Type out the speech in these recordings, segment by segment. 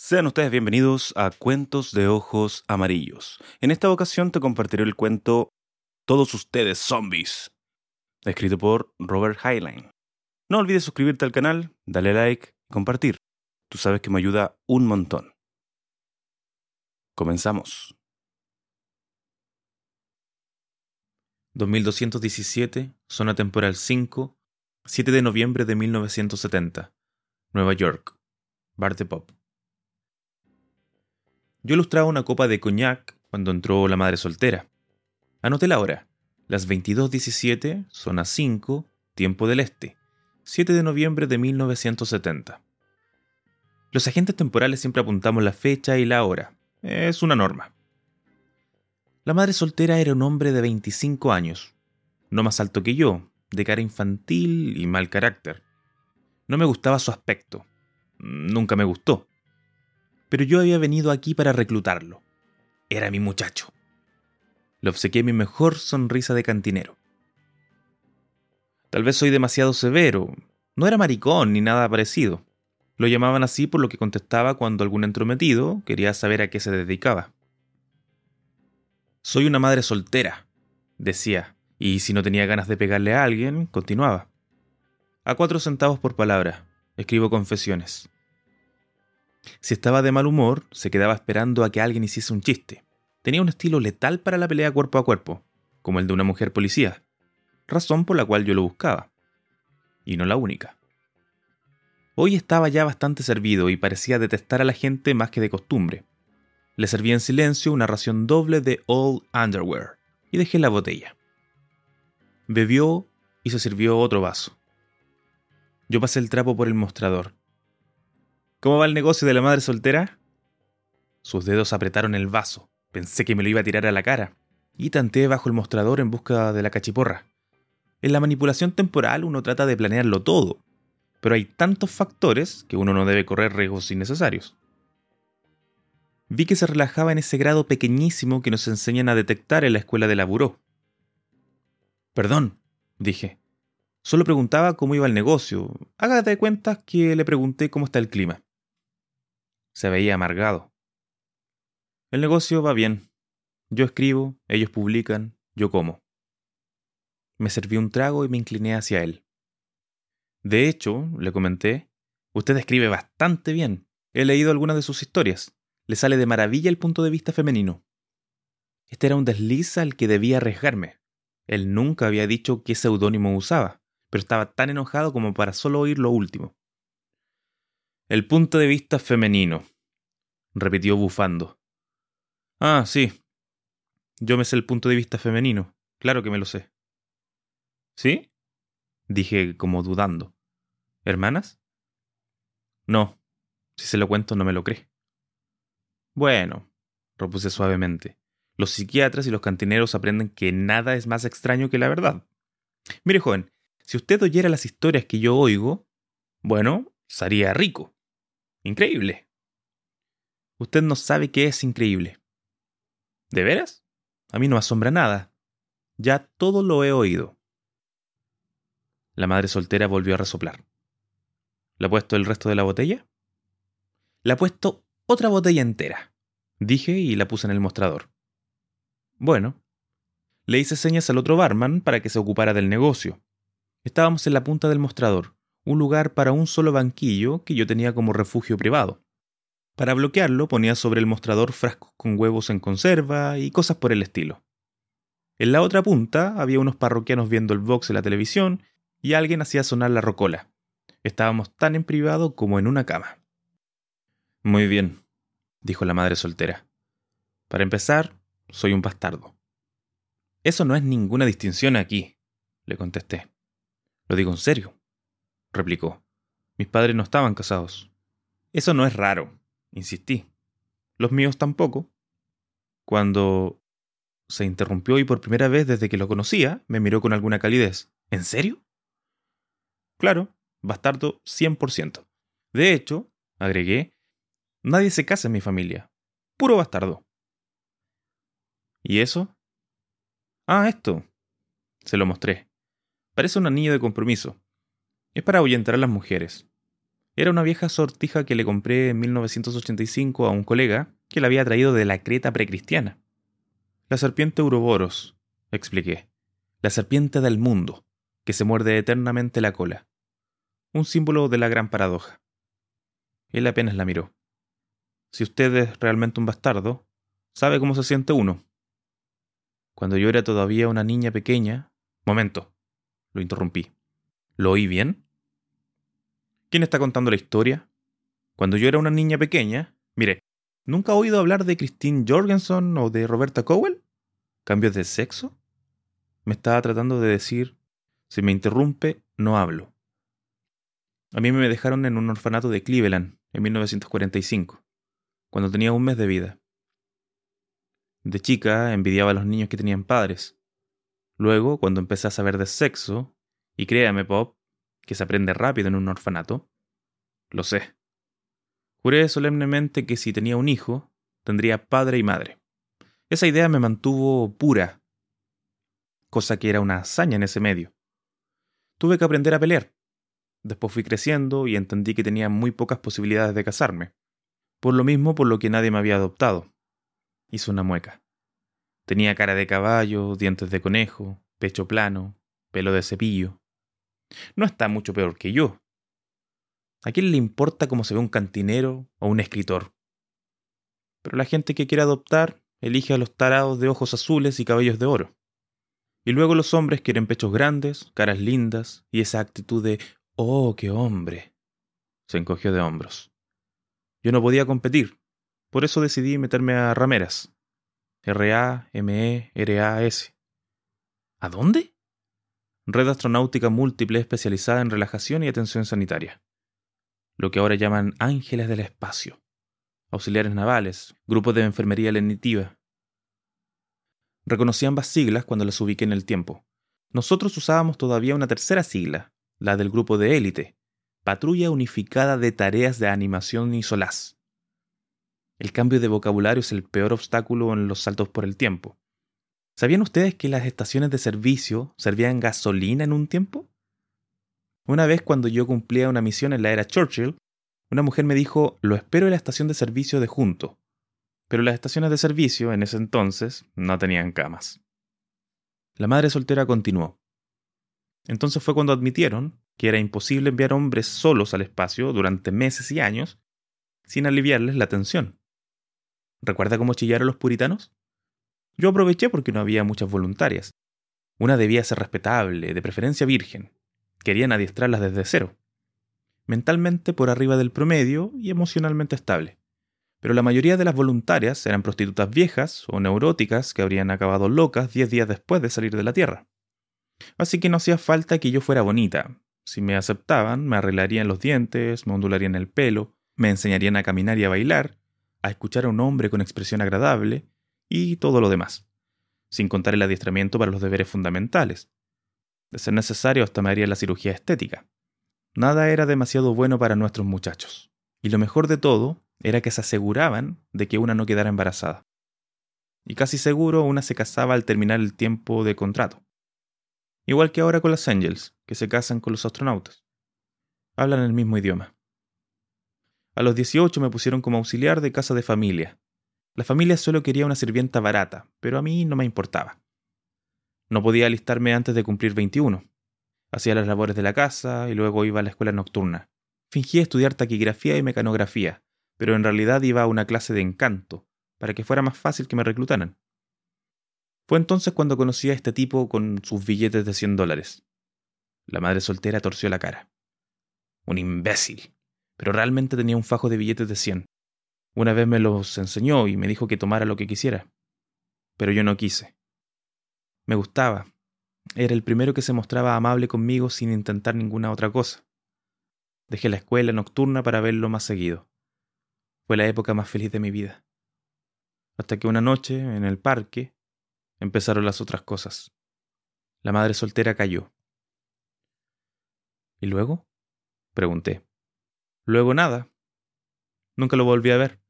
Sean ustedes bienvenidos a Cuentos de Ojos Amarillos. En esta ocasión te compartiré el cuento Todos ustedes zombies, escrito por Robert Heinlein. No olvides suscribirte al canal, darle like y compartir. Tú sabes que me ayuda un montón. Comenzamos. 2217, zona temporal 5, 7 de noviembre de 1970, Nueva York, Bar de Pop. Yo ilustraba una copa de coñac cuando entró la madre soltera. Anoté la hora. Las 22.17, zona 5, tiempo del este. 7 de noviembre de 1970. Los agentes temporales siempre apuntamos la fecha y la hora. Es una norma. La madre soltera era un hombre de 25 años, no más alto que yo, de cara infantil y mal carácter. No me gustaba su aspecto. Nunca me gustó pero yo había venido aquí para reclutarlo. Era mi muchacho. Le obsequié mi mejor sonrisa de cantinero. Tal vez soy demasiado severo. No era maricón ni nada parecido. Lo llamaban así por lo que contestaba cuando algún entrometido quería saber a qué se dedicaba. Soy una madre soltera, decía, y si no tenía ganas de pegarle a alguien, continuaba. A cuatro centavos por palabra, escribo confesiones. Si estaba de mal humor, se quedaba esperando a que alguien hiciese un chiste. Tenía un estilo letal para la pelea cuerpo a cuerpo, como el de una mujer policía, razón por la cual yo lo buscaba. Y no la única. Hoy estaba ya bastante servido y parecía detestar a la gente más que de costumbre. Le serví en silencio una ración doble de Old Underwear y dejé la botella. Bebió y se sirvió otro vaso. Yo pasé el trapo por el mostrador ¿Cómo va el negocio de la madre soltera? Sus dedos apretaron el vaso. Pensé que me lo iba a tirar a la cara. Y tanteé bajo el mostrador en busca de la cachiporra. En la manipulación temporal uno trata de planearlo todo, pero hay tantos factores que uno no debe correr riesgos innecesarios. Vi que se relajaba en ese grado pequeñísimo que nos enseñan a detectar en la escuela de la buró. Perdón, dije. Solo preguntaba cómo iba el negocio. Hágate de cuenta que le pregunté cómo está el clima. Se veía amargado. El negocio va bien. Yo escribo, ellos publican, yo como. Me serví un trago y me incliné hacia él. De hecho, le comenté, usted escribe bastante bien. He leído algunas de sus historias. Le sale de maravilla el punto de vista femenino. Este era un desliz al que debía arriesgarme. Él nunca había dicho qué seudónimo usaba, pero estaba tan enojado como para solo oír lo último. El punto de vista femenino, repitió bufando. Ah, sí. Yo me sé el punto de vista femenino. Claro que me lo sé. ¿Sí? dije como dudando. ¿Hermanas? No. Si se lo cuento no me lo cree. Bueno, repuse suavemente. Los psiquiatras y los cantineros aprenden que nada es más extraño que la verdad. Mire, joven, si usted oyera las historias que yo oigo, bueno, sería rico. Increíble. Usted no sabe qué es increíble. ¿De veras? A mí no asombra nada. Ya todo lo he oído. La madre soltera volvió a resoplar. ¿Le ha puesto el resto de la botella? Le ha puesto otra botella entera, dije y la puse en el mostrador. Bueno, le hice señas al otro barman para que se ocupara del negocio. Estábamos en la punta del mostrador, un lugar para un solo banquillo que yo tenía como refugio privado. Para bloquearlo ponía sobre el mostrador frascos con huevos en conserva y cosas por el estilo. En la otra punta había unos parroquianos viendo el box en la televisión y alguien hacía sonar la rocola. Estábamos tan en privado como en una cama. Muy bien, dijo la madre soltera. Para empezar, soy un bastardo. Eso no es ninguna distinción aquí, le contesté. Lo digo en serio replicó. Mis padres no estaban casados. Eso no es raro, insistí. Los míos tampoco. Cuando se interrumpió y por primera vez desde que lo conocía, me miró con alguna calidez. ¿En serio? Claro, bastardo 100%. De hecho, agregué, nadie se casa en mi familia. Puro bastardo. ¿Y eso? Ah, esto. Se lo mostré. Parece un anillo de compromiso. Es para ahuyentar a las mujeres. Era una vieja sortija que le compré en 1985 a un colega que la había traído de la Creta precristiana. La serpiente Uroboros, expliqué. La serpiente del mundo, que se muerde eternamente la cola. Un símbolo de la gran paradoja. Él apenas la miró. Si usted es realmente un bastardo, sabe cómo se siente uno. Cuando yo era todavía una niña pequeña. Momento. Lo interrumpí. ¿Lo oí bien? ¿Quién está contando la historia? Cuando yo era una niña pequeña. Mire, ¿nunca ha oído hablar de Christine Jorgensen o de Roberta Cowell? ¿Cambios de sexo? Me estaba tratando de decir, si me interrumpe, no hablo. A mí me dejaron en un orfanato de Cleveland en 1945, cuando tenía un mes de vida. De chica envidiaba a los niños que tenían padres. Luego, cuando empecé a saber de sexo, y créame, Pop, que se aprende rápido en un orfanato, lo sé. Juré solemnemente que si tenía un hijo, tendría padre y madre. Esa idea me mantuvo pura, cosa que era una hazaña en ese medio. Tuve que aprender a pelear. Después fui creciendo y entendí que tenía muy pocas posibilidades de casarme. Por lo mismo por lo que nadie me había adoptado. Hizo una mueca. Tenía cara de caballo, dientes de conejo, pecho plano, pelo de cepillo. No está mucho peor que yo. ¿A quién le importa cómo se ve un cantinero o un escritor? Pero la gente que quiere adoptar elige a los tarados de ojos azules y cabellos de oro. Y luego los hombres quieren pechos grandes, caras lindas y esa actitud de ¡Oh, qué hombre! Se encogió de hombros. Yo no podía competir, por eso decidí meterme a rameras. R-A-M-E-R-A-S. ¿A dónde? Red Astronáutica Múltiple especializada en relajación y atención sanitaria. Lo que ahora llaman ángeles del espacio. Auxiliares navales, grupos de enfermería lenitiva. Reconocí ambas siglas cuando las ubiqué en el tiempo. Nosotros usábamos todavía una tercera sigla, la del grupo de élite, Patrulla Unificada de Tareas de Animación y Solaz. El cambio de vocabulario es el peor obstáculo en los saltos por el tiempo. ¿Sabían ustedes que las estaciones de servicio servían gasolina en un tiempo? Una vez cuando yo cumplía una misión en la era Churchill, una mujer me dijo, lo espero en la estación de servicio de junto. Pero las estaciones de servicio en ese entonces no tenían camas. La madre soltera continuó. Entonces fue cuando admitieron que era imposible enviar hombres solos al espacio durante meses y años sin aliviarles la tensión. ¿Recuerda cómo chillaron los puritanos? Yo aproveché porque no había muchas voluntarias. Una debía ser respetable, de preferencia virgen. Querían adiestrarlas desde cero. Mentalmente por arriba del promedio y emocionalmente estable. Pero la mayoría de las voluntarias eran prostitutas viejas o neuróticas que habrían acabado locas diez días después de salir de la Tierra. Así que no hacía falta que yo fuera bonita. Si me aceptaban, me arreglarían los dientes, me ondularían el pelo, me enseñarían a caminar y a bailar, a escuchar a un hombre con expresión agradable y todo lo demás, sin contar el adiestramiento para los deberes fundamentales. De ser necesario, hasta me haría la cirugía estética. Nada era demasiado bueno para nuestros muchachos. Y lo mejor de todo era que se aseguraban de que una no quedara embarazada. Y casi seguro una se casaba al terminar el tiempo de contrato. Igual que ahora con las Angels, que se casan con los astronautas. Hablan el mismo idioma. A los 18 me pusieron como auxiliar de casa de familia. La familia solo quería una sirvienta barata, pero a mí no me importaba. No podía alistarme antes de cumplir 21. Hacía las labores de la casa y luego iba a la escuela nocturna. Fingía estudiar taquigrafía y mecanografía, pero en realidad iba a una clase de encanto, para que fuera más fácil que me reclutaran. Fue entonces cuando conocí a este tipo con sus billetes de 100 dólares. La madre soltera torció la cara. Un imbécil pero realmente tenía un fajo de billetes de cien. Una vez me los enseñó y me dijo que tomara lo que quisiera. Pero yo no quise. Me gustaba. Era el primero que se mostraba amable conmigo sin intentar ninguna otra cosa. Dejé la escuela nocturna para verlo más seguido. Fue la época más feliz de mi vida. Hasta que una noche, en el parque, empezaron las otras cosas. La madre soltera cayó. ¿Y luego? Pregunté. Luego nada. Nunca lo volví a ver.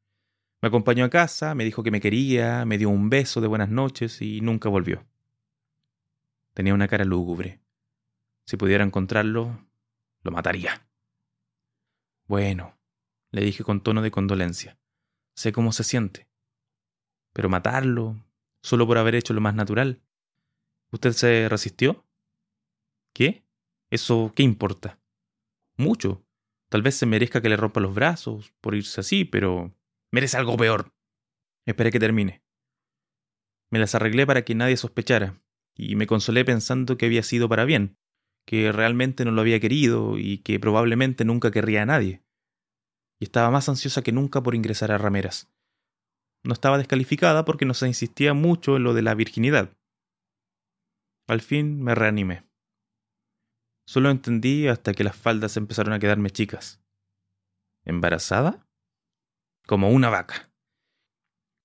Me acompañó a casa, me dijo que me quería, me dio un beso de buenas noches y nunca volvió. Tenía una cara lúgubre. Si pudiera encontrarlo, lo mataría. Bueno, le dije con tono de condolencia. Sé cómo se siente. Pero matarlo, solo por haber hecho lo más natural. ¿Usted se resistió? ¿Qué? ¿Eso qué importa? Mucho. Tal vez se merezca que le rompa los brazos por irse así, pero merece algo peor. Esperé que termine. Me las arreglé para que nadie sospechara, y me consolé pensando que había sido para bien, que realmente no lo había querido y que probablemente nunca querría a nadie. Y estaba más ansiosa que nunca por ingresar a Rameras. No estaba descalificada porque no se insistía mucho en lo de la virginidad. Al fin me reanimé. Solo entendí hasta que las faldas empezaron a quedarme chicas. ¿Embarazada? Como una vaca.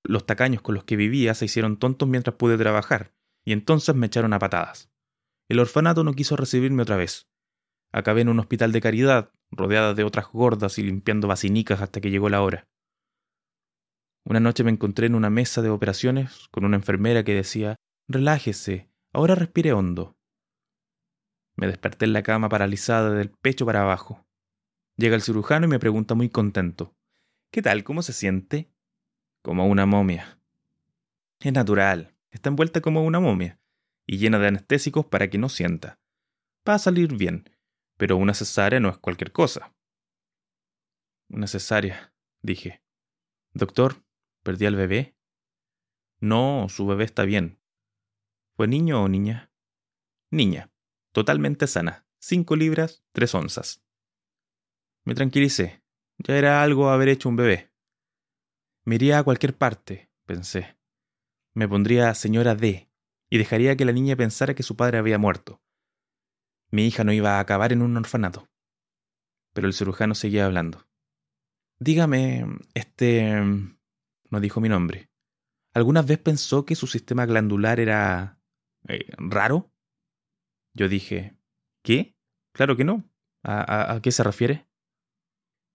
Los tacaños con los que vivía se hicieron tontos mientras pude trabajar, y entonces me echaron a patadas. El orfanato no quiso recibirme otra vez. Acabé en un hospital de caridad, rodeada de otras gordas y limpiando vacinicas hasta que llegó la hora. Una noche me encontré en una mesa de operaciones con una enfermera que decía Relájese, ahora respire hondo. Me desperté en la cama paralizada del pecho para abajo. Llega el cirujano y me pregunta muy contento ¿Qué tal? ¿Cómo se siente? Como una momia. Es natural, está envuelta como una momia y llena de anestésicos para que no sienta. Va a salir bien, pero una cesárea no es cualquier cosa. Una cesárea, dije. Doctor, ¿perdí al bebé? No, su bebé está bien. ¿Fue niño o niña? Niña, totalmente sana, cinco libras, tres onzas. Me tranquilicé. Ya era algo haber hecho un bebé. Me iría a cualquier parte, pensé. Me pondría señora D y dejaría que la niña pensara que su padre había muerto. Mi hija no iba a acabar en un orfanato. Pero el cirujano seguía hablando. Dígame, este... no dijo mi nombre. ¿Alguna vez pensó que su sistema glandular era... Eh, raro? Yo dije, ¿qué? Claro que no. ¿A, a qué se refiere?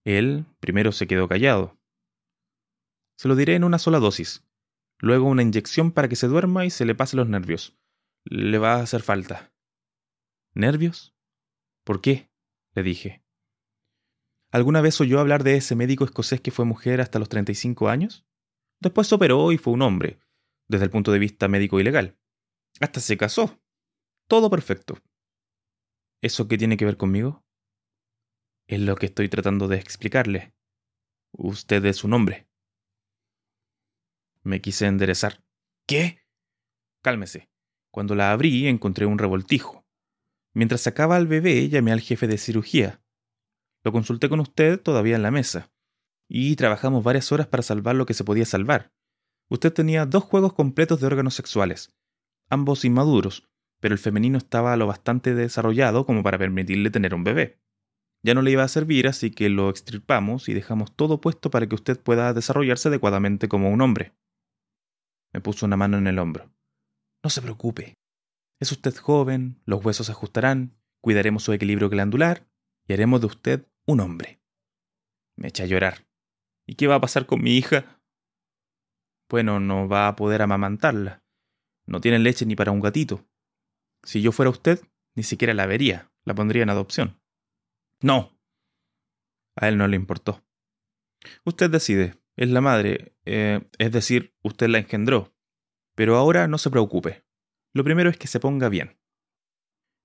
Él primero se quedó callado. Se lo diré en una sola dosis, Luego una inyección para que se duerma y se le pase los nervios. Le va a hacer falta. ¿Nervios? ¿Por qué? le dije. ¿Alguna vez oyó hablar de ese médico escocés que fue mujer hasta los 35 años? Después operó y fue un hombre, desde el punto de vista médico y legal. Hasta se casó. Todo perfecto. ¿Eso qué tiene que ver conmigo? Es lo que estoy tratando de explicarle. Usted es un hombre. Me quise enderezar. ¿Qué? Cálmese. Cuando la abrí encontré un revoltijo. Mientras sacaba al bebé llamé al jefe de cirugía. Lo consulté con usted todavía en la mesa. Y trabajamos varias horas para salvar lo que se podía salvar. Usted tenía dos juegos completos de órganos sexuales, ambos inmaduros, pero el femenino estaba lo bastante desarrollado como para permitirle tener un bebé. Ya no le iba a servir, así que lo extirpamos y dejamos todo puesto para que usted pueda desarrollarse adecuadamente como un hombre. Me puso una mano en el hombro. No se preocupe. Es usted joven, los huesos se ajustarán, cuidaremos su equilibrio glandular y haremos de usted un hombre. Me eché a llorar. ¿Y qué va a pasar con mi hija? Bueno, no va a poder amamantarla. No tiene leche ni para un gatito. Si yo fuera usted, ni siquiera la vería, la pondría en adopción. No. A él no le importó. Usted decide, es la madre, eh, es decir, usted la engendró. Pero ahora no se preocupe. Lo primero es que se ponga bien.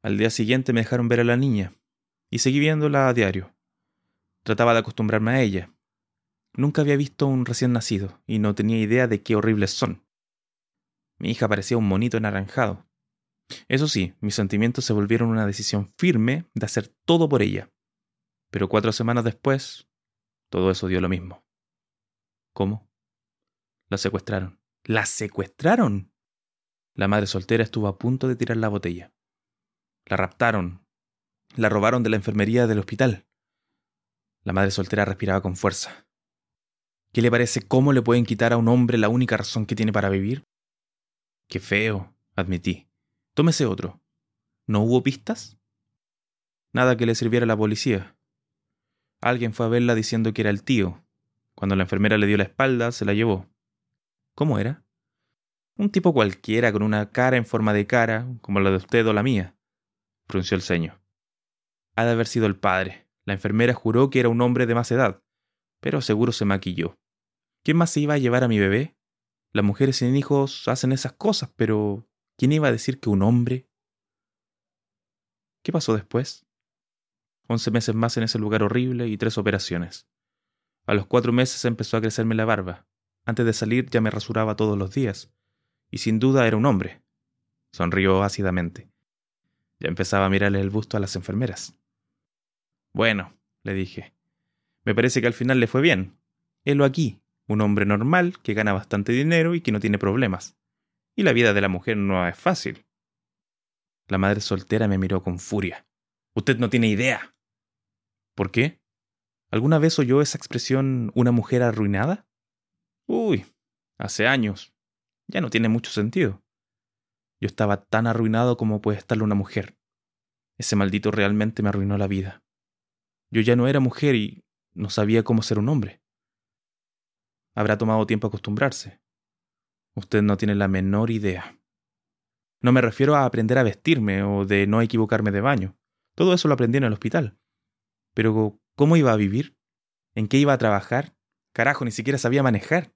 Al día siguiente me dejaron ver a la niña, y seguí viéndola a diario. Trataba de acostumbrarme a ella. Nunca había visto un recién nacido, y no tenía idea de qué horribles son. Mi hija parecía un monito enaranjado. Eso sí, mis sentimientos se volvieron una decisión firme de hacer todo por ella. Pero cuatro semanas después, todo eso dio lo mismo. ¿Cómo? La secuestraron. ¿La secuestraron? La madre soltera estuvo a punto de tirar la botella. La raptaron. La robaron de la enfermería del hospital. La madre soltera respiraba con fuerza. ¿Qué le parece cómo le pueden quitar a un hombre la única razón que tiene para vivir? Qué feo, admití. Tómese otro. ¿No hubo pistas? Nada que le sirviera a la policía. Alguien fue a verla diciendo que era el tío, cuando la enfermera le dio la espalda, se la llevó. ¿Cómo era? Un tipo cualquiera con una cara en forma de cara, como la de usted o la mía. Frunció el ceño. Ha de haber sido el padre, La enfermera juró que era un hombre de más edad, pero seguro se maquilló. ¿Quién más se iba a llevar a mi bebé? Las mujeres sin hijos hacen esas cosas, pero ¿quién iba a decir que un hombre? ¿Qué pasó después? Once meses más en ese lugar horrible y tres operaciones. A los cuatro meses empezó a crecerme la barba. Antes de salir ya me rasuraba todos los días. Y sin duda era un hombre. Sonrió ácidamente. Ya empezaba a mirarle el busto a las enfermeras. Bueno, le dije. Me parece que al final le fue bien. Helo aquí, un hombre normal que gana bastante dinero y que no tiene problemas. Y la vida de la mujer no es fácil. La madre soltera me miró con furia. Usted no tiene idea. ¿Por qué? ¿Alguna vez oyó esa expresión una mujer arruinada? Uy, hace años. Ya no tiene mucho sentido. Yo estaba tan arruinado como puede estarlo una mujer. Ese maldito realmente me arruinó la vida. Yo ya no era mujer y no sabía cómo ser un hombre. Habrá tomado tiempo acostumbrarse. Usted no tiene la menor idea. No me refiero a aprender a vestirme o de no equivocarme de baño. Todo eso lo aprendí en el hospital. Pero, ¿cómo iba a vivir? ¿En qué iba a trabajar? Carajo, ni siquiera sabía manejar.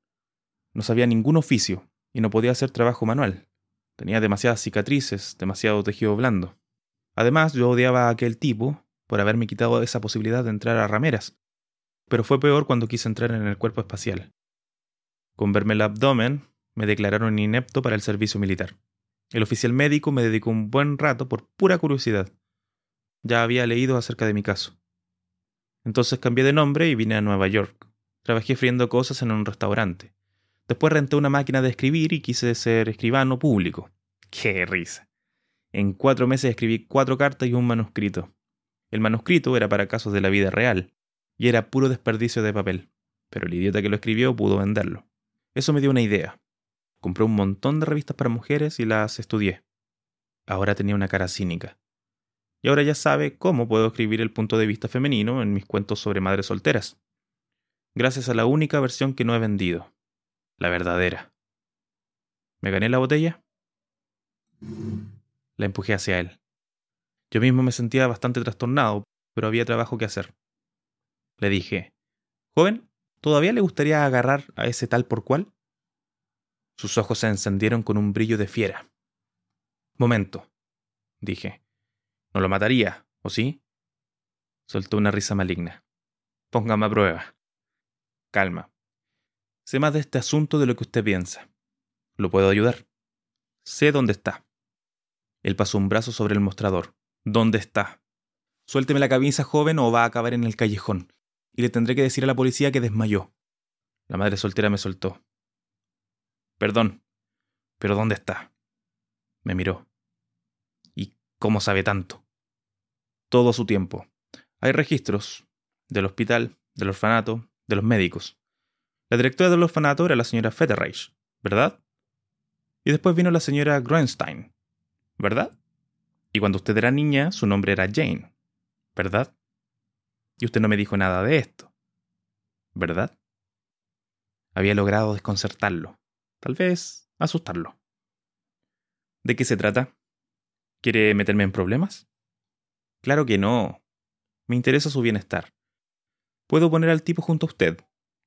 No sabía ningún oficio y no podía hacer trabajo manual. Tenía demasiadas cicatrices, demasiado tejido blando. Además, yo odiaba a aquel tipo por haberme quitado esa posibilidad de entrar a rameras. Pero fue peor cuando quise entrar en el cuerpo espacial. Con verme el abdomen, me declararon inepto para el servicio militar. El oficial médico me dedicó un buen rato por pura curiosidad. Ya había leído acerca de mi caso. Entonces cambié de nombre y vine a Nueva York. Trabajé friendo cosas en un restaurante. Después renté una máquina de escribir y quise ser escribano público. ¡Qué risa! En cuatro meses escribí cuatro cartas y un manuscrito. El manuscrito era para casos de la vida real, y era puro desperdicio de papel, pero el idiota que lo escribió pudo venderlo. Eso me dio una idea. Compré un montón de revistas para mujeres y las estudié. Ahora tenía una cara cínica. Y ahora ya sabe cómo puedo escribir el punto de vista femenino en mis cuentos sobre madres solteras. Gracias a la única versión que no he vendido, la verdadera. ¿Me gané la botella? La empujé hacia él. Yo mismo me sentía bastante trastornado, pero había trabajo que hacer. Le dije, Joven, ¿todavía le gustaría agarrar a ese tal por cual? Sus ojos se encendieron con un brillo de fiera. Momento, dije. No lo mataría, ¿o sí? Soltó una risa maligna. Póngame a prueba. Calma. Sé más de este asunto de lo que usted piensa. ¿Lo puedo ayudar? Sé dónde está. Él pasó un brazo sobre el mostrador. ¿Dónde está? Suélteme la camisa, joven, o va a acabar en el callejón. Y le tendré que decir a la policía que desmayó. La madre soltera me soltó. Perdón, pero ¿dónde está? Me miró. ¿Y cómo sabe tanto? Todo a su tiempo. Hay registros del hospital, del orfanato, de los médicos. La directora del orfanato era la señora Fetterreich, ¿verdad? Y después vino la señora Groenstein, ¿verdad? Y cuando usted era niña, su nombre era Jane, ¿verdad? Y usted no me dijo nada de esto, ¿verdad? Había logrado desconcertarlo, tal vez asustarlo. ¿De qué se trata? ¿Quiere meterme en problemas? Claro que no. Me interesa su bienestar. Puedo poner al tipo junto a usted,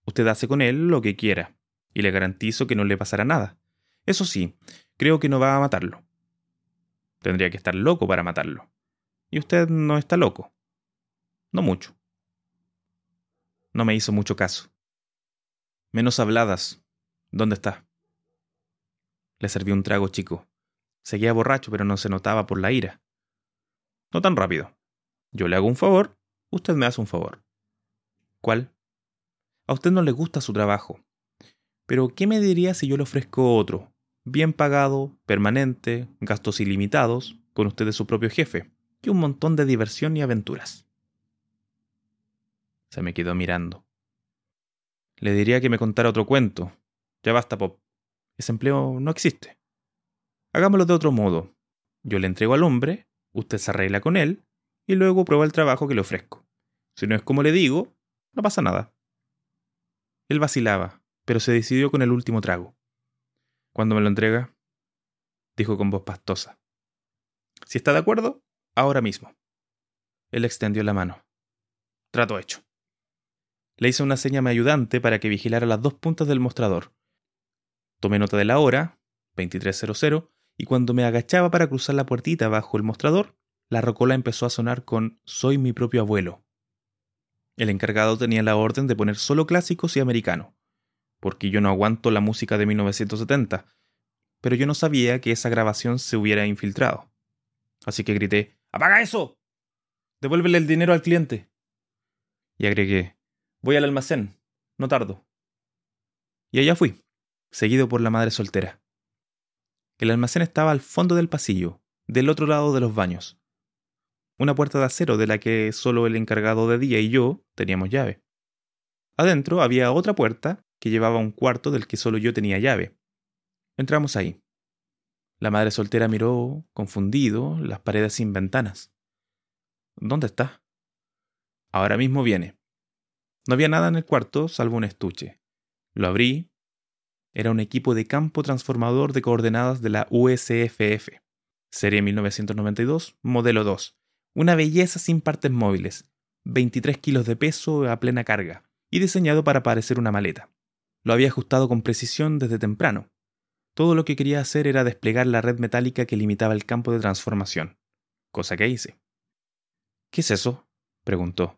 Usted hace con él lo que quiera, y le garantizo que no le pasará nada. Eso sí, creo que no va a matarlo. Tendría que estar loco para matarlo. Y usted no está loco. No mucho. No me hizo mucho caso. Menos habladas. ¿Dónde está? Le serví un trago chico. Seguía borracho, pero no se notaba por la ira. No tan rápido. Yo le hago un favor, usted me hace un favor. ¿Cuál? A usted no le gusta su trabajo. Pero ¿qué me diría si yo le ofrezco otro? Bien pagado, permanente, gastos ilimitados, con usted de su propio jefe, y un montón de diversión y aventuras. Se me quedó mirando. Le diría que me contara otro cuento. Ya basta, Pop. Ese empleo no existe. Hagámoslo de otro modo. Yo le entrego al hombre, usted se arregla con él, y luego prueba el trabajo que le ofrezco. Si no es como le digo, no pasa nada. Él vacilaba, pero se decidió con el último trago. ¿Cuándo me lo entrega? dijo con voz pastosa. Si está de acuerdo, ahora mismo. Él extendió la mano. Trato hecho. Le hice una seña a mi ayudante para que vigilara las dos puntas del mostrador. Tomé nota de la hora, 2300, y cuando me agachaba para cruzar la puertita bajo el mostrador, la rocola empezó a sonar con Soy mi propio abuelo. El encargado tenía la orden de poner solo clásicos y americano, porque yo no aguanto la música de 1970, pero yo no sabía que esa grabación se hubiera infiltrado. Así que grité, ¡Apaga eso! Devuélvele el dinero al cliente. Y agregué, voy al almacén, no tardo. Y allá fui, seguido por la madre soltera. El almacén estaba al fondo del pasillo, del otro lado de los baños. Una puerta de acero de la que solo el encargado de día y yo teníamos llave. Adentro había otra puerta que llevaba un cuarto del que solo yo tenía llave. Entramos ahí. La madre soltera miró, confundido, las paredes sin ventanas. ¿Dónde está? Ahora mismo viene. No había nada en el cuarto salvo un estuche. Lo abrí. Era un equipo de campo transformador de coordenadas de la USFF. Serie 1992, modelo 2. Una belleza sin partes móviles. 23 kilos de peso a plena carga. Y diseñado para parecer una maleta. Lo había ajustado con precisión desde temprano. Todo lo que quería hacer era desplegar la red metálica que limitaba el campo de transformación, cosa que hice. ¿Qué es eso? preguntó.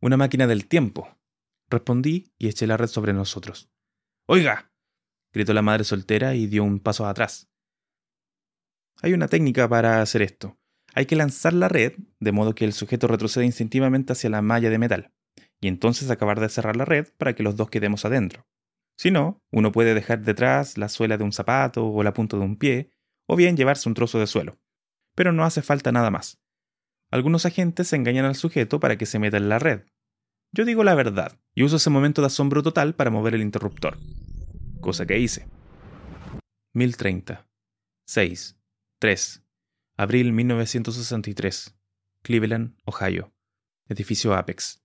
Una máquina del tiempo. Respondí y eché la red sobre nosotros. Oiga. Gritó la madre soltera y dio un paso atrás. Hay una técnica para hacer esto. Hay que lanzar la red de modo que el sujeto retroceda instintivamente hacia la malla de metal, y entonces acabar de cerrar la red para que los dos quedemos adentro. Si no, uno puede dejar detrás la suela de un zapato o la punta de un pie, o bien llevarse un trozo de suelo. Pero no hace falta nada más. Algunos agentes engañan al sujeto para que se meta en la red. Yo digo la verdad y uso ese momento de asombro total para mover el interruptor. Cosa que hice. 1030. 6. 3. Abril 1963. Cleveland, Ohio. Edificio Apex.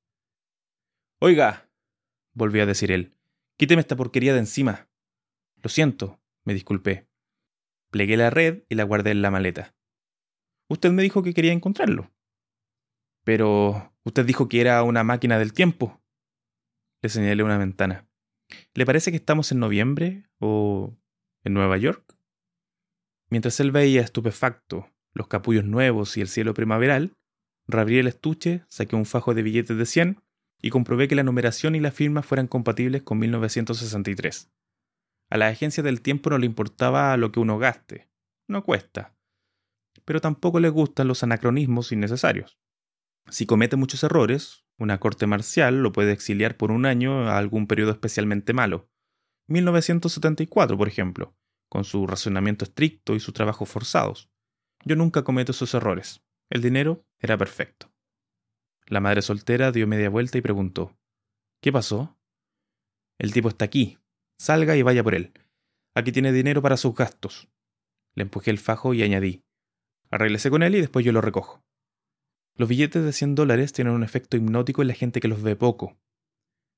Oiga, volvió a decir él, Quíteme esta porquería de encima. Lo siento, me disculpé. Plegué la red y la guardé en la maleta. Usted me dijo que quería encontrarlo. Pero usted dijo que era una máquina del tiempo. Le señalé una ventana. ¿Le parece que estamos en noviembre o en Nueva York? Mientras él veía estupefacto los capullos nuevos y el cielo primaveral, reabrí el estuche, saqué un fajo de billetes de cien y comprobé que la numeración y la firma fueran compatibles con 1963. A la agencia del tiempo no le importaba lo que uno gaste, no cuesta, pero tampoco le gustan los anacronismos innecesarios. Si comete muchos errores, una corte marcial lo puede exiliar por un año a algún periodo especialmente malo. 1974, por ejemplo, con su razonamiento estricto y sus trabajos forzados. Yo nunca cometo esos errores. El dinero era perfecto. La madre soltera dio media vuelta y preguntó ¿Qué pasó? El tipo está aquí. Salga y vaya por él. Aquí tiene dinero para sus gastos. Le empujé el fajo y añadí Arréglese con él y después yo lo recojo. Los billetes de 100 dólares tienen un efecto hipnótico en la gente que los ve poco.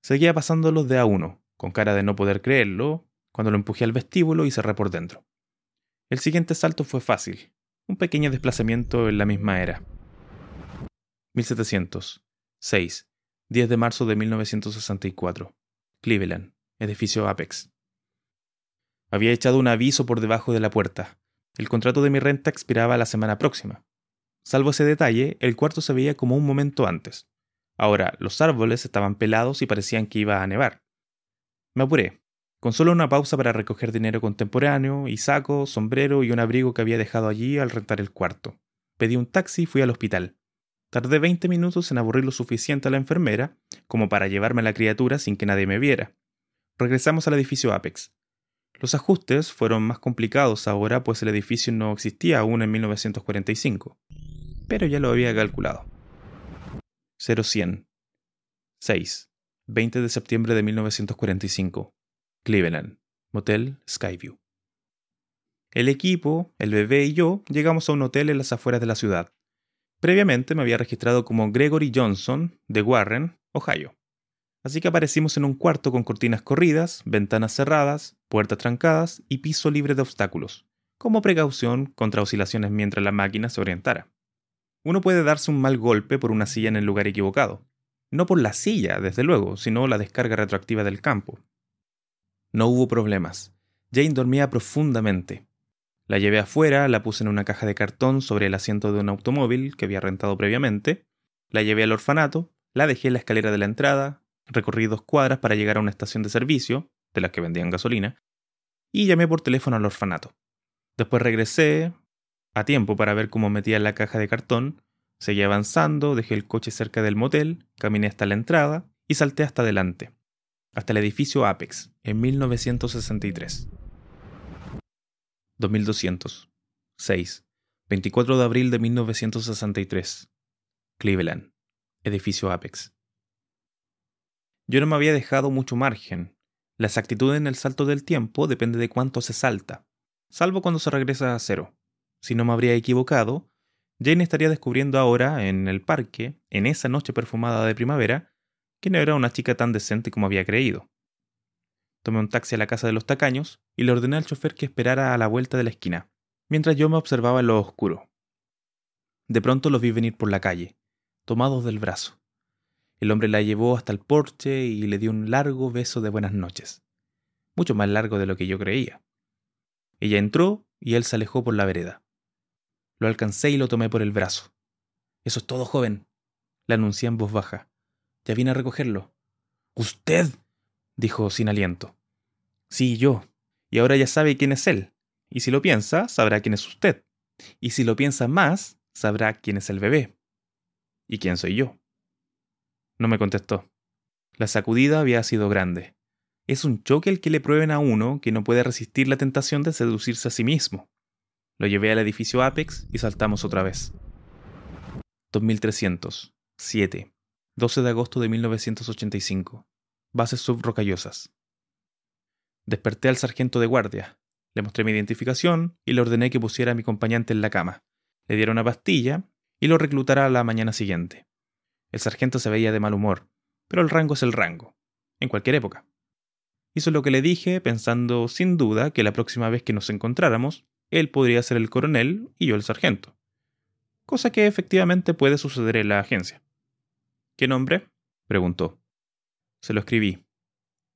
Seguía pasándolos de a uno, con cara de no poder creerlo, cuando lo empujé al vestíbulo y cerré por dentro. El siguiente salto fue fácil, un pequeño desplazamiento en la misma era. 1700. 6. 10 de marzo de 1964. Cleveland. Edificio Apex. Había echado un aviso por debajo de la puerta. El contrato de mi renta expiraba la semana próxima. Salvo ese detalle, el cuarto se veía como un momento antes. Ahora, los árboles estaban pelados y parecían que iba a nevar. Me apuré, con solo una pausa para recoger dinero contemporáneo y saco, sombrero y un abrigo que había dejado allí al rentar el cuarto. Pedí un taxi y fui al hospital. Tardé 20 minutos en aburrir lo suficiente a la enfermera como para llevarme a la criatura sin que nadie me viera. Regresamos al edificio Apex. Los ajustes fueron más complicados ahora pues el edificio no existía aún en 1945, pero ya lo había calculado. 0100 6. 20 de septiembre de 1945. Cleveland. Motel Skyview. El equipo, el bebé y yo llegamos a un hotel en las afueras de la ciudad. Previamente me había registrado como Gregory Johnson, de Warren, Ohio. Así que aparecimos en un cuarto con cortinas corridas, ventanas cerradas, puertas trancadas y piso libre de obstáculos, como precaución contra oscilaciones mientras la máquina se orientara. Uno puede darse un mal golpe por una silla en el lugar equivocado. no por la silla, desde luego, sino la descarga retroactiva del campo. No hubo problemas. Jane dormía profundamente. La llevé afuera, la puse en una caja de cartón sobre el asiento de un automóvil que había rentado previamente, la llevé al orfanato, la dejé en la escalera de la entrada, recorrí dos cuadras para llegar a una estación de servicio, de las que vendían gasolina, y llamé por teléfono al orfanato. Después regresé, a tiempo para ver cómo metía la caja de cartón, seguí avanzando, dejé el coche cerca del motel, caminé hasta la entrada y salté hasta adelante, hasta el edificio Apex, en 1963. 2200. 6. 24 de abril de 1963. Cleveland. Edificio Apex. Yo no me había dejado mucho margen. La exactitud en el salto del tiempo depende de cuánto se salta, salvo cuando se regresa a cero. Si no me habría equivocado, Jane estaría descubriendo ahora, en el parque, en esa noche perfumada de primavera, que no era una chica tan decente como había creído. Tomé un taxi a la casa de los tacaños y le ordené al chofer que esperara a la vuelta de la esquina, mientras yo me observaba en lo oscuro. De pronto los vi venir por la calle, tomados del brazo. El hombre la llevó hasta el porche y le dio un largo beso de buenas noches, mucho más largo de lo que yo creía. Ella entró y él se alejó por la vereda. Lo alcancé y lo tomé por el brazo. Eso es todo, joven, le anuncié en voz baja. Ya vine a recogerlo. ¿Usted? dijo sin aliento. Sí, yo. Y ahora ya sabe quién es él. Y si lo piensa, sabrá quién es usted. Y si lo piensa más, sabrá quién es el bebé. ¿Y quién soy yo? No me contestó. La sacudida había sido grande. Es un choque el que le prueben a uno que no puede resistir la tentación de seducirse a sí mismo. Lo llevé al edificio Apex y saltamos otra vez. 2300. 7. 12 de agosto de 1985 bases subrocallosas. Desperté al sargento de guardia, le mostré mi identificación y le ordené que pusiera a mi acompañante en la cama. Le diera una pastilla y lo reclutara a la mañana siguiente. El sargento se veía de mal humor, pero el rango es el rango, en cualquier época. Hizo lo que le dije, pensando sin duda que la próxima vez que nos encontráramos, él podría ser el coronel y yo el sargento. Cosa que efectivamente puede suceder en la agencia. ¿Qué nombre? preguntó. Se lo escribí.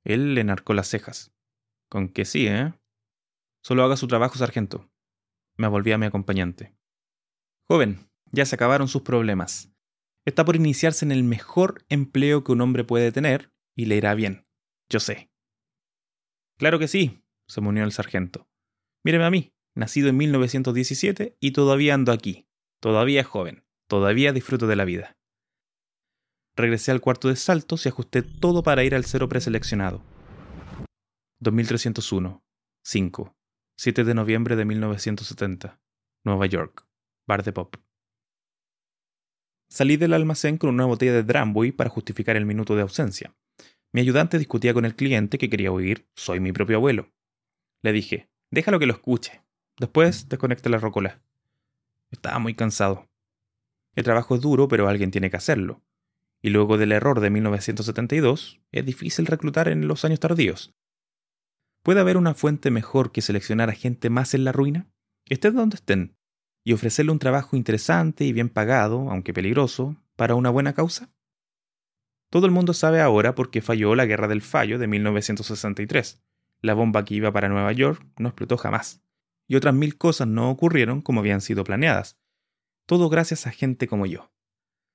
Él le narcó las cejas. Con que sí, ¿eh? Solo haga su trabajo, sargento. Me volví a mi acompañante. Joven, ya se acabaron sus problemas. Está por iniciarse en el mejor empleo que un hombre puede tener y le irá bien. Yo sé. Claro que sí, se unió el sargento. Míreme a mí, nacido en 1917 y todavía ando aquí. Todavía joven. Todavía disfruto de la vida. Regresé al cuarto de saltos y ajusté todo para ir al cero preseleccionado. 2301. 5. 7 de noviembre de 1970. Nueva York. Bar de Pop. Salí del almacén con una botella de Drambuie para justificar el minuto de ausencia. Mi ayudante discutía con el cliente que quería oír Soy mi propio abuelo. Le dije, déjalo que lo escuche. Después desconecte la rocola. Estaba muy cansado. El trabajo es duro, pero alguien tiene que hacerlo y luego del error de 1972, es difícil reclutar en los años tardíos. ¿Puede haber una fuente mejor que seleccionar a gente más en la ruina? Estén donde estén, y ofrecerle un trabajo interesante y bien pagado, aunque peligroso, para una buena causa? Todo el mundo sabe ahora por qué falló la Guerra del Fallo de 1963. La bomba que iba para Nueva York no explotó jamás. Y otras mil cosas no ocurrieron como habían sido planeadas. Todo gracias a gente como yo.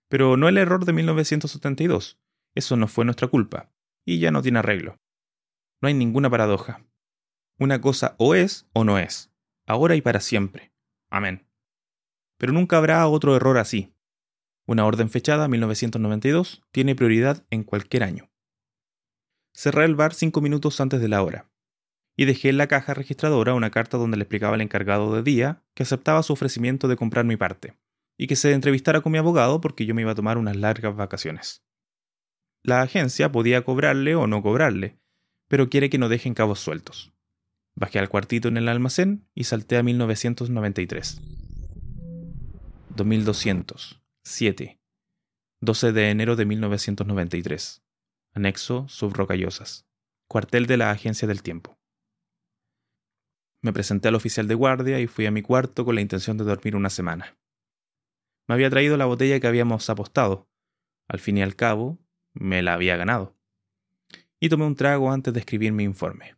Pero no el error de 1972. Eso no fue nuestra culpa. Y ya no tiene arreglo. No hay ninguna paradoja. Una cosa o es o no es. Ahora y para siempre. Amén. Pero nunca habrá otro error así. Una orden fechada 1992 tiene prioridad en cualquier año. Cerré el bar cinco minutos antes de la hora y dejé en la caja registradora una carta donde le explicaba al encargado de día que aceptaba su ofrecimiento de comprar mi parte y que se entrevistara con mi abogado porque yo me iba a tomar unas largas vacaciones. La agencia podía cobrarle o no cobrarle, pero quiere que no dejen cabos sueltos. Bajé al cuartito en el almacén y salté a 1993. 2200. 7. 12 de enero de 1993. Anexo Subrocallosas. Cuartel de la Agencia del Tiempo. Me presenté al oficial de guardia y fui a mi cuarto con la intención de dormir una semana. Me había traído la botella que habíamos apostado. Al fin y al cabo, Me la había ganado. Y tomé un trago antes de escribir mi informe.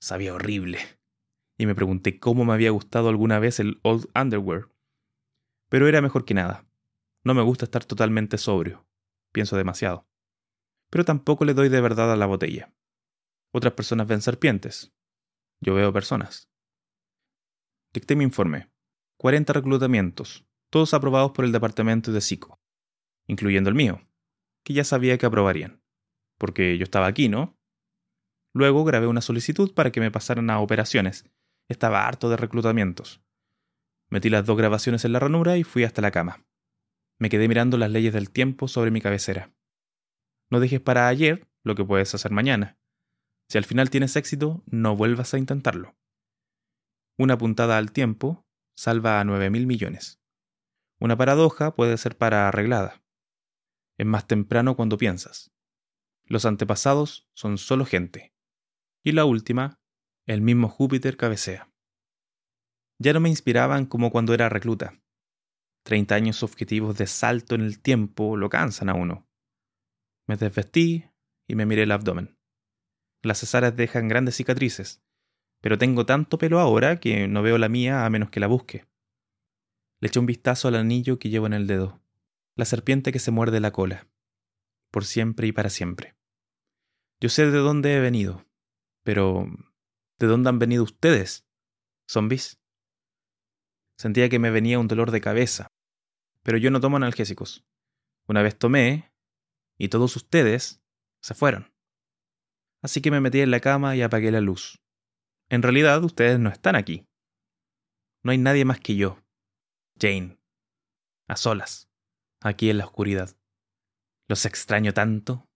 Sabía horrible. Y me pregunté cómo me había gustado alguna vez el Old Underwear. Pero era mejor que nada. No me gusta estar totalmente sobrio. Pienso demasiado. Pero tampoco le doy de verdad a la botella. Otras personas ven serpientes. Yo veo personas. Dicté mi informe. 40 reclutamientos, todos aprobados por el departamento de psico, incluyendo el mío, que ya sabía que aprobarían, porque yo estaba aquí, ¿no? Luego grabé una solicitud para que me pasaran a operaciones. Estaba harto de reclutamientos. Metí las dos grabaciones en la ranura y fui hasta la cama. Me quedé mirando las leyes del tiempo sobre mi cabecera. No dejes para ayer lo que puedes hacer mañana. Si al final tienes éxito, no vuelvas a intentarlo. Una puntada al tiempo salva a nueve mil millones. Una paradoja puede ser para arreglada. Es más temprano cuando piensas. Los antepasados son solo gente. Y la última, el mismo Júpiter cabecea. Ya no me inspiraban como cuando era recluta. Treinta años objetivos de salto en el tiempo lo cansan a uno. Me desvestí y me miré el abdomen. Las cesáreas dejan grandes cicatrices, pero tengo tanto pelo ahora que no veo la mía a menos que la busque. Le eché un vistazo al anillo que llevo en el dedo, la serpiente que se muerde la cola, por siempre y para siempre. Yo sé de dónde he venido, pero ¿de dónde han venido ustedes, zombies? Sentía que me venía un dolor de cabeza, pero yo no tomo analgésicos. Una vez tomé, y todos ustedes se fueron. Así que me metí en la cama y apagué la luz. En realidad ustedes no están aquí. No hay nadie más que yo, Jane, a solas, aquí en la oscuridad. Los extraño tanto.